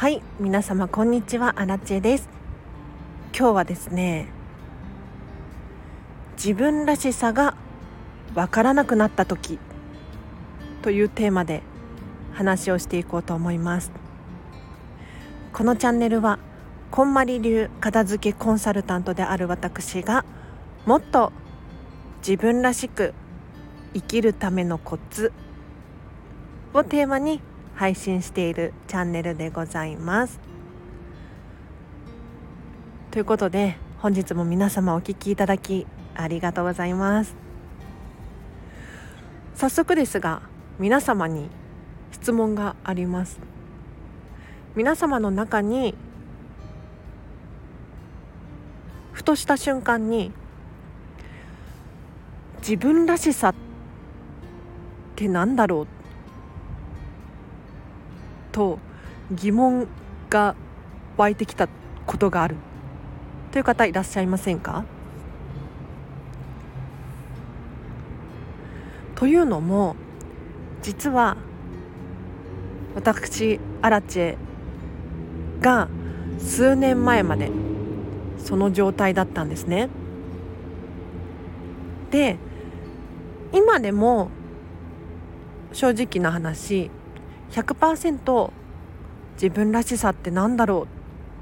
はい皆様こんにちは。アラチェです。今日はですね自分らしさがわからなくなった時というテーマで話をしていこうと思います。このチャンネルはこんまり流片付けコンサルタントである私がもっと自分らしく生きるためのコツをテーマに配信しているチャンネルでございます。ということで本日も皆様お聴きいただきありがとうございます。早速ですが皆様に質問があります。皆様の中にふとした瞬間に自分らしさって何だろうと疑問が湧いてきたことがあるという方いらっしゃいませんか？というのも実は私アラチェが数年前までその状態だったんですね。で今でも正直な話100%自分らしさって何だろうっ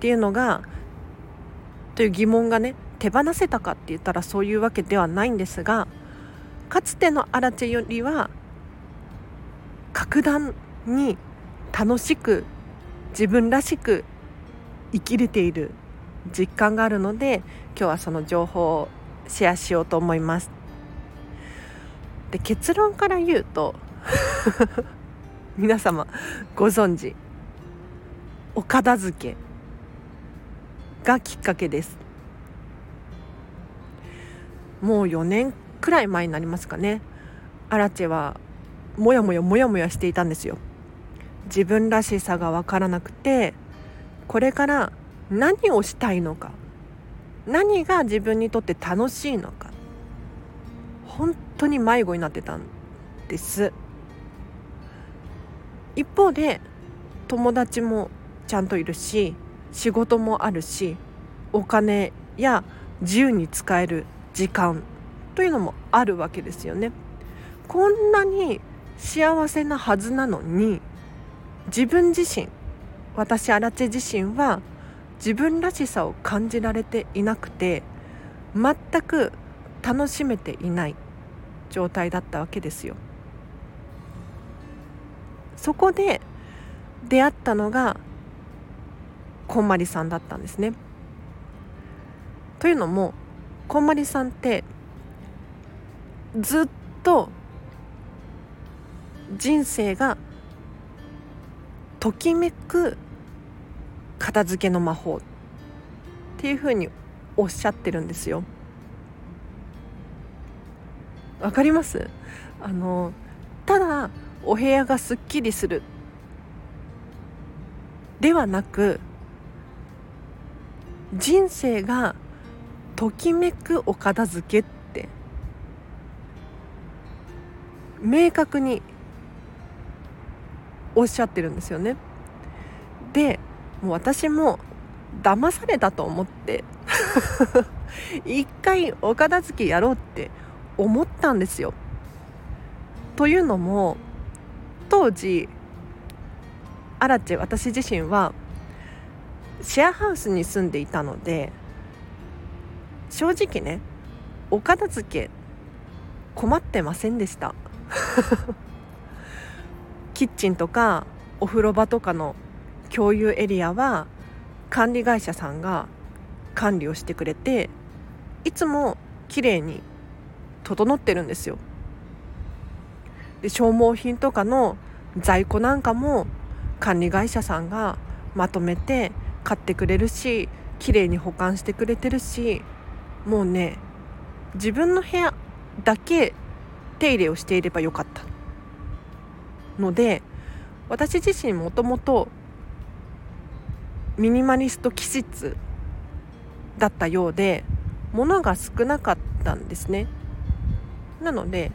ていうのがという疑問がね手放せたかって言ったらそういうわけではないんですがかつてのアラチェよりは格段に楽しく自分らしく生きれている実感があるので今日はその情報をシェアしようと思います。で結論から言うと皆様ご存知お片付けがきっかけです。もう4年くらい前になりますかね。アラチェはもやもやもやもやしていたんですよ。自分らしさが分からなくてこれから何をしたいのか何が自分にとって楽しいのか本当に迷子になってたんです。一方で友達もちゃんといるし仕事もあるしお金や自由に使える時間というのもあるわけですよね。こんなに幸せなはずなのに自分自身私アラチェ自身は自分らしさを感じられていなくて全く楽しめていない状態だったわけですよ。そこで出会ったのがこんまりさんだったんですね。というのもこんまりさんってずっと人生がときめく片付けの魔法っていうふうにおっしゃってるんですよ。わかります？あのただお部屋がすっきりするではなく人生がときめくお片付けって明確におっしゃってるんですよね。でもう私も騙されたと思って 一回お片付けやろうって思ったんですよ。というのも当時アラチェ私自身はシェアハウスに住んでいたので正直ねお片付け困ってませんでした。キッチンとかお風呂場とかの共有エリアは管理会社さんが管理をしてくれていつも綺麗に整ってるんですよ。で消耗品とかの在庫なんかも管理会社さんがまとめて買ってくれるし綺麗に保管してくれてるしもうね自分の部屋だけ手入れをしていればよかったので私自身もともとミニマリスト気質だったようで物が少なかったんですね。なので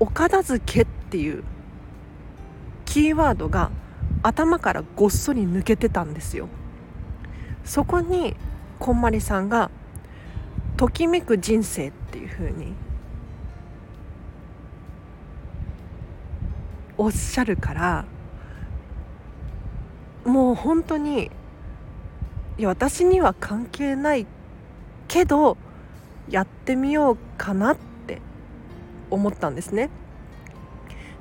お片付けっていうキーワードが頭からごっそり抜けてたんですよ。そこにこんまりさんが「ときめく人生」っていう風におっしゃるからもう本当にいや私には関係ないけどやってみようかなって思ったんですね。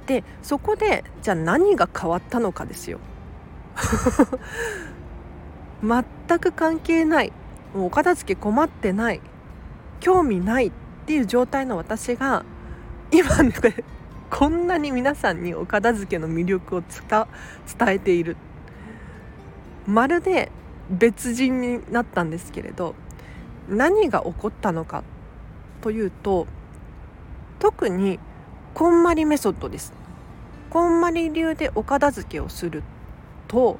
でそこでじゃあ何が変わったのかですよ。全く関係ないもうお片付け困ってない興味ないっていう状態の私が今 こんなに皆さんにお片付けの魅力を伝えているまるで別人になったんですけれど何が起こったのかというと特にこんまりメソッドです。こんまり流でお片付けをすると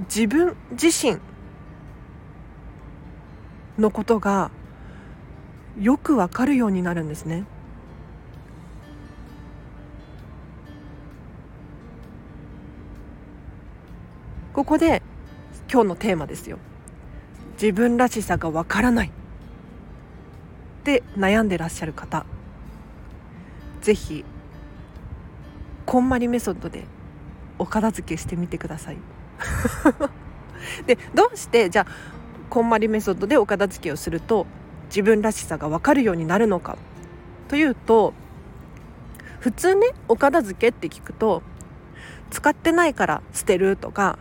自分自身のことがよくわかるようになるんですね。ここで今日のテーマですよ。自分らしさがわからない。って悩んでらっしゃる方ぜひこんまりメソッドでお片付けしてみてください。でどうしてじゃあこんまりメソッドでお片付けをすると自分らしさが分かるようになるのかというと普通ねお片付けって聞くと使ってないから捨てるとか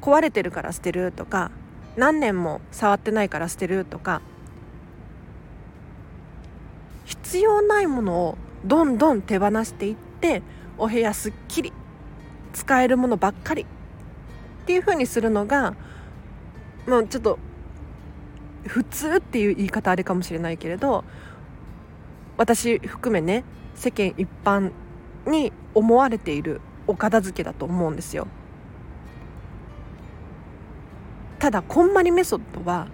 壊れてるから捨てるとか何年も触ってないから捨てるとか必要ないものをどんどん手放していってお部屋すっきり使えるものばっかりっていう風にするのがもうちょっと普通っていう言い方あれかもしれないけれど私含めね世間一般に思われているお片付けだと思うんですよ。ただこんまりメソッドは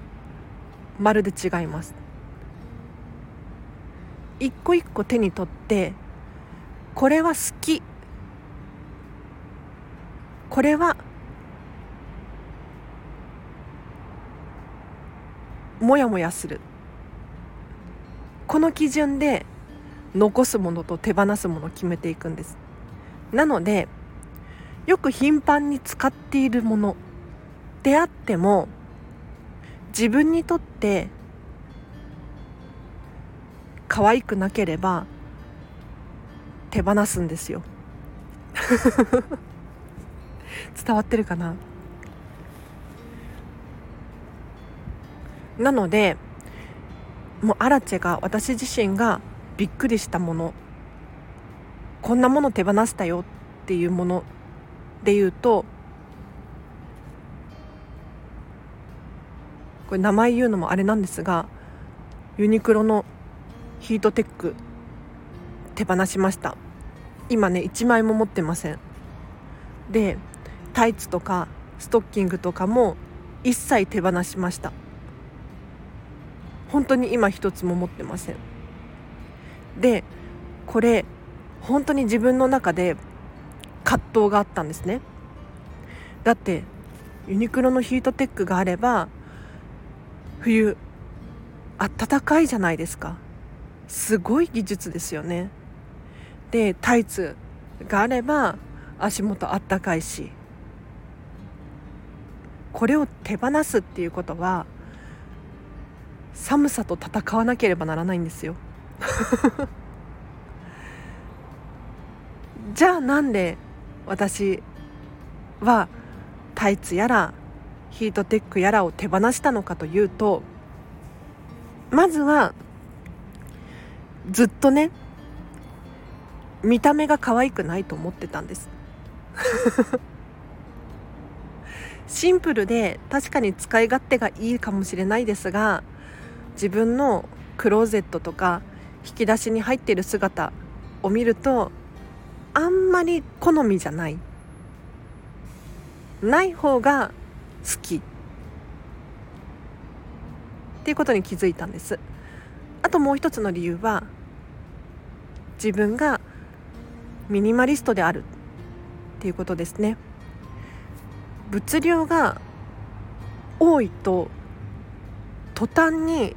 まるで違います一個一個手に取ってこれは好き。これはもやもやする。この基準で残すものと手放すものを決めていくんです。なのでよく頻繁に使っているものであっても自分にとって可愛くなければ手放すんですよ。伝わってるかな？なのでもうアラチェが私自身がびっくりしたもの。こんなもの手放したよっていうもので言うとこれ名前言うのもあれなんですがユニクロのヒートテック手放しました。今ね1枚も持ってません。でタイツとかストッキングとかも一切手放しました。本当に今一つも持ってません。でこれ本当に自分の中で葛藤があったんですね。だってユニクロのヒートテックがあれば冬暖かいじゃないですか。すごい技術ですよね。でタイツがあれば足元あったかいしこれを手放すっていうことは寒さと戦わなければならないんですよ。じゃあなんで私はタイツやらヒートテックやらを手放したのかというとまずはずっとね見た目が可愛くないと思ってたんです。シンプルで確かに使い勝手がいいかもしれないですが自分のクローゼットとか引き出しに入っている姿を見るとあんまり好みじゃない。ない方が好き。っていうことに気づいたんです。あともう一つの理由は自分がミニマリストであるっていうことですね。物量が多いと途端に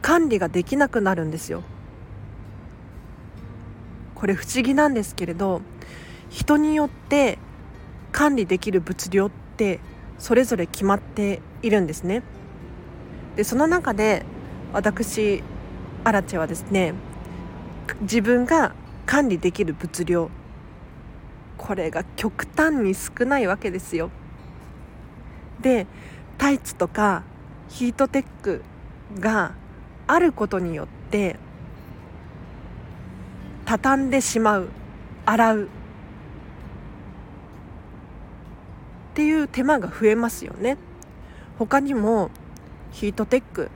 管理ができなくなるんですよ。これ不思議なんですけれど人によって管理できる物量ってそれぞれ決まっているんですね。でその中で私アラチェはですね自分が管理できる物量これが極端に少ないわけですよ。でタイツとかヒートテックがあることによって畳んでしまう洗うっていう手間が増えますよね。他にもヒートテック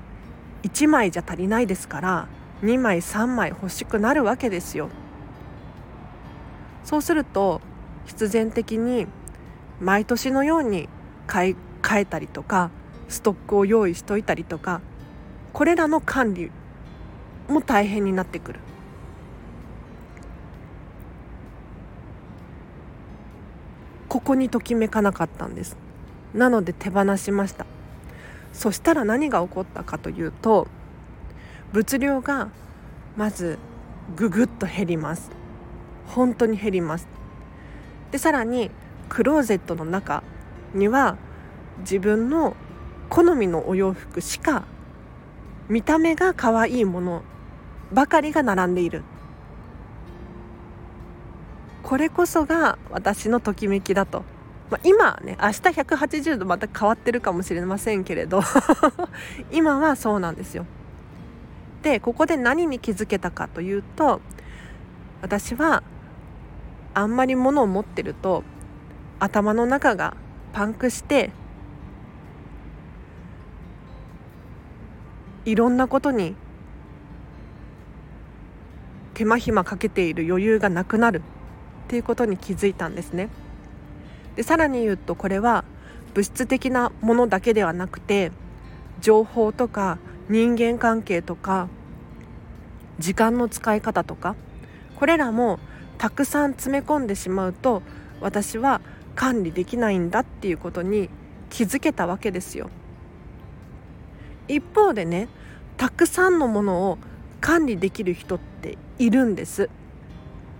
1枚じゃ足りないですから2枚3枚欲しくなるわけですよ。そうすると必然的に毎年のように買い替えたりとかストックを用意しといたりとかこれらの管理も大変になってくる。ここにときめかなかったんです。なので手放しました。そしたら何が起こったかというと物量がまずぐぐっと減ります。本当に減ります。でさらにクローゼットの中には自分の好みのお洋服しか見た目が可愛いものばかりが並んでいる。これこそが私のときめきだと、まあ、今ね明日180度また変わってるかもしれませんけれど。今はそうなんですよ。でここで何に気づけたかというと私はあんまり物を持ってると頭の中がパンクしていろんなことに手間暇かけている余裕がなくなるっていうことに気づいたんですね。でさらに言うとこれは物質的なものだけではなくて情報とか人間関係とか時間の使い方とかこれらもたくさん詰め込んでしまうと私は管理できないんだっていうことに気づけたわけですよ。一方でねたくさんのものを管理できる人っているんです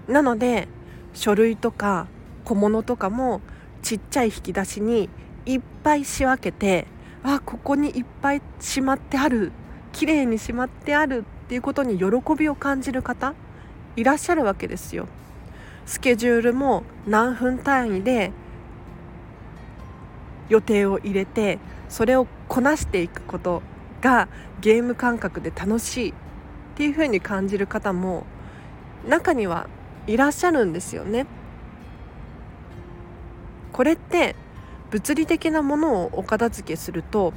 なので書類とか小物とかもちっちゃい引き出しにいっぱい仕分けてあここにいっぱいしまってある綺麗にしまってあるっていうことに喜びを感じる方いらっしゃるわけですよスケジュールも何分単位で予定を入れてそれをこなしていくことがゲーム感覚で楽しいっていう風に感じる方も中にはいらっしゃるんですよね。これって物理的なものをお片付けすると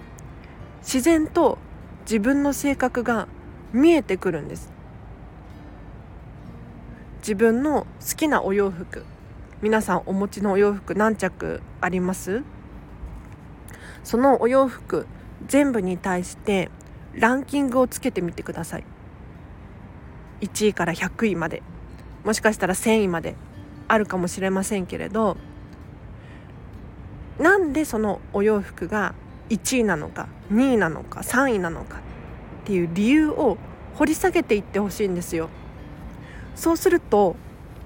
自然と自分の性格が見えてくるんです。自分の好きなお洋服皆さんお持ちのお洋服何着あります？そのお洋服全部に対してランキングをつけてみてください。1位から100位までもしかしたら1000位まであるかもしれませんけれどなんでそのお洋服が1位なのか2位なのか3位なのかっていう理由を掘り下げていってほしいんですよ。そうすると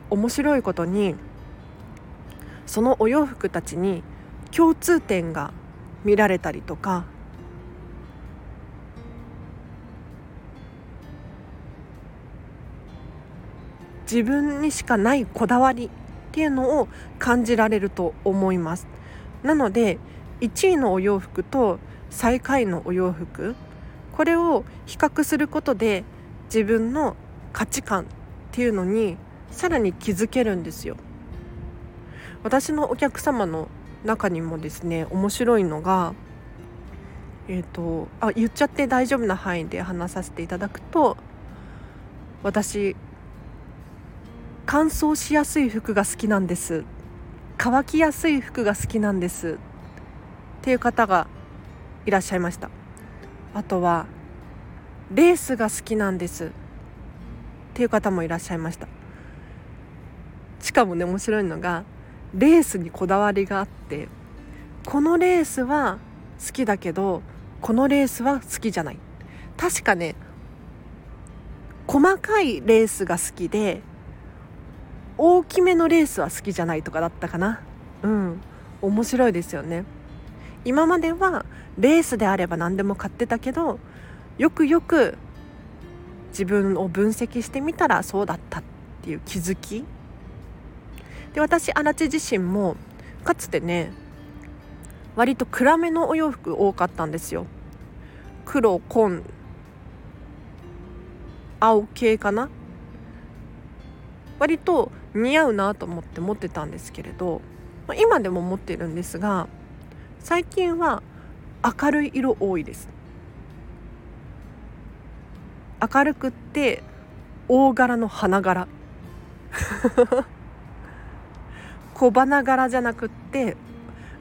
面白いことにそのお洋服たちに共通点が見られたりとか自分にしかないこだわりっていうのを感じられると思います。なので1位のお洋服と最下位のお洋服これを比較することで自分の価値観っていうのにさらに気づけるんですよ。私のお客様の中にもですね面白いのがえっ、ー、とあ言っちゃって大丈夫な範囲で話させていただくと私乾燥しやすい服が好きなんです。乾きやすい服が好きなんです。っていう方がいらっしゃいました。あとはレースが好きなんです。っていう方もいらっしゃいました。しかもね面白いのがレースにこだわりがあってこのレースは好きだけどこのレースは好きじゃない。確かね細かいレースが好きで大きめのレースは好きじゃないとかだったかな。うん。面白いですよね。今まではレースであれば何でも買ってたけどよくよく自分を分析してみたらそうだったっていう気づき。で私足立自身もかつてね割と暗めのお洋服多かったんですよ。黒紺青系かな。割と似合うなと思って持ってたんですけれど、今でも持ってるんですが最近は明るい色多いです。明るくって大柄の花柄。小花柄じゃなくって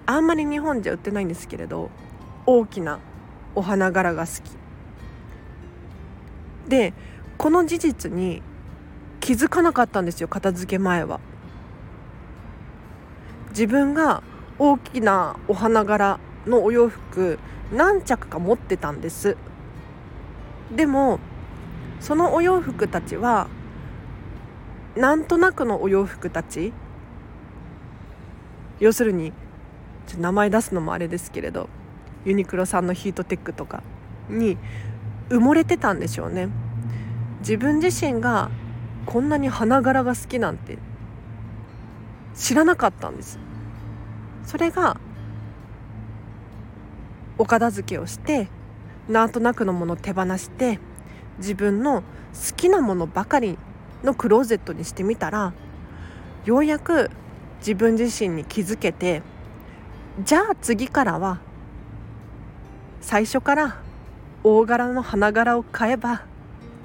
あんまり日本じゃ売ってないんですけれど大きなお花柄が好き。でこの事実に気づかなかったんですよ片付け前は。自分が大きなお花柄のお洋服何着か持ってたんです。でもそのお洋服たちはなんとなくのお洋服たち。要するに名前出すのもあれですけれどユニクロさんのヒートテックとかに埋もれてたんでしょうね。自分自身がこんなに花柄が好きなんて知らなかったんです。それがお片付けをしてなんとなくのもの手放して自分の好きなものばかりのクローゼットにしてみたらようやく自分自身に気づけてじゃあ次からは最初から大柄の花柄を買えば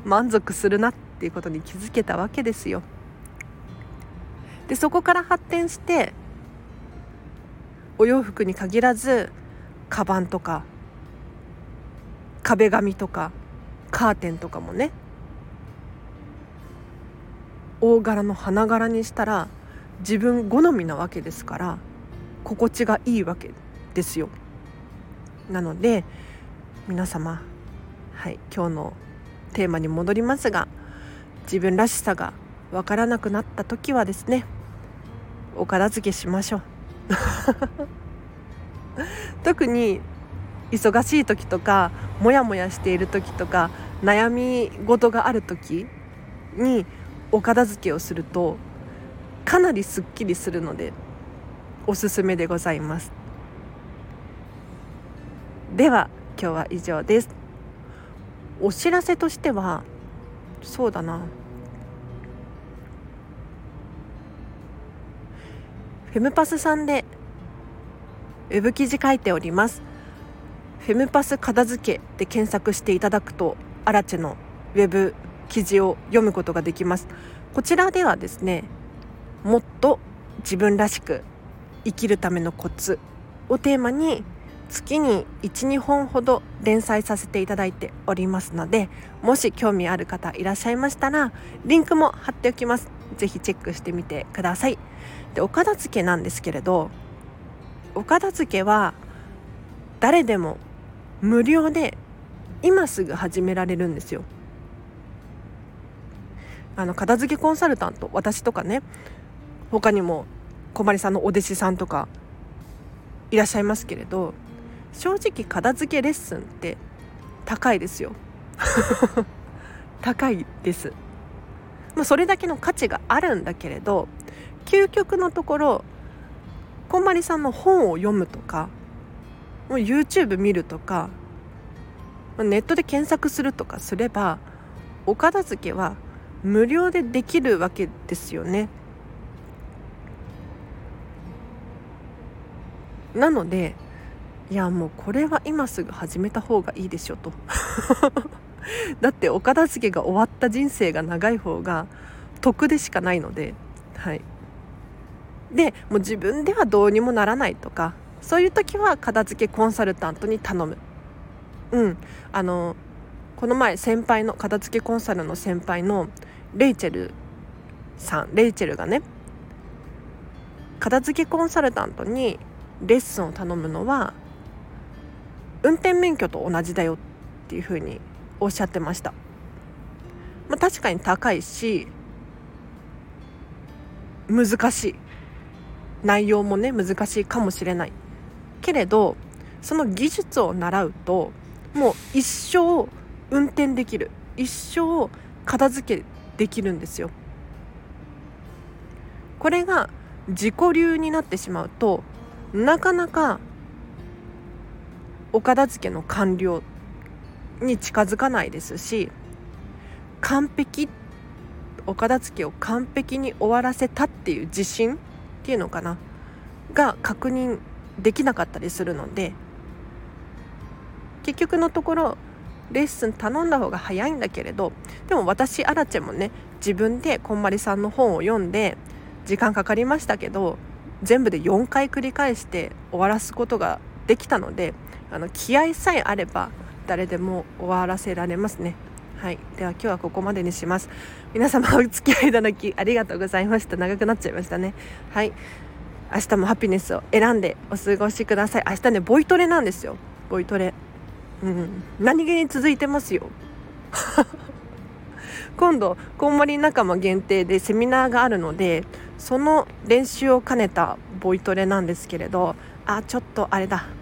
満足するなってっていうことに気づけたわけですよ。でそこから発展してお洋服に限らずカバンとか壁紙とかカーテンとかもね大柄の花柄にしたら自分好みなわけですから心地がいいわけですよ。なので皆様はい今日のテーマに戻りますが自分らしさがわからなくなった時はですねお片付けしましょう。特に忙しい時とかモヤモヤしている時とか悩み事がある時にお片付けをするとかなりすっきりするのでおすすめでございます。では今日は以上です。お知らせとしてはそうだな。フェムパスさんでウェブ記事書いております。フェムパス片付けで検索していただくとアラチェのウェブ記事を読むことができます。こちらではですねもっと自分らしく生きるためのコツをテーマに月に12本ほど連載させていただいておりますのでもし興味ある方いらっしゃいましたらリンクも貼っておきます。是非チェックしてみてください。でお片付けなんですけれどお片付けは誰でも無料で今すぐ始められるんですよ。あの片付けコンサルタント私とかね他にも小まりさんのお弟子さんとかいらっしゃいますけれど正直片付けレッスンって高いですよ。高いです。まあそれだけの価値があるんだけれど究極のところこんまりさんの本を読むとかもう YouTube 見るとかネットで検索するとかすればお片付けは無料でできるわけですよね。なのでいやもうこれは今すぐ始めた方がいいでしょと。だってお片付けが終わった人生が長い方が得でしかないのではい。でもう自分ではどうにもならないとかそういう時は片付けコンサルタントに頼む。うん。あのこの前先輩の片付けコンサルの先輩のレイチェルさんレイチェルがね片付けコンサルタントにレッスンを頼むのは運転免許と同じだよっていうふうにおっしゃってました、まあ、確かに高いし難しい。内容もね難しいかもしれない。けれどその技術を習うともう一生運転できる。一生片付けできるんですよ。これが自己流になってしまうとなかなかお片付けの完了に近づかないですし完璧お片付けを完璧に終わらせたっていう自信っていうのかなが確認できなかったりするので結局のところレッスン頼んだ方が早いんだけれどでも私アラチェもね自分でこんまりさんの本を読んで時間かかりましたけど全部で4回繰り返して終わらすことができたのであの気合さえあれば誰でも終わらせられますね。はい。では今日はここまでにします。皆様お付き合いいただきありがとうございました。長くなっちゃいましたね。はい。明日もハピネスを選んでお過ごしください。明日ねボイトレなんですよ。ボイトレ。うん。何気に続いてますよ。今度こんまり仲間限定でセミナーがあるのでその練習を兼ねたボイトレなんですけれどあちょっとあれだ。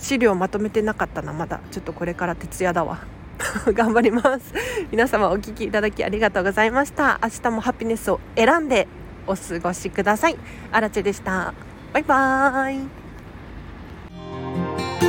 資料まとめてなかったなまだ。ちょっとこれから徹夜だわ。頑張ります。皆様お聞きいただきありがとうございました。明日もハピネスを選んでお過ごしください。あらでした。バイバーイ。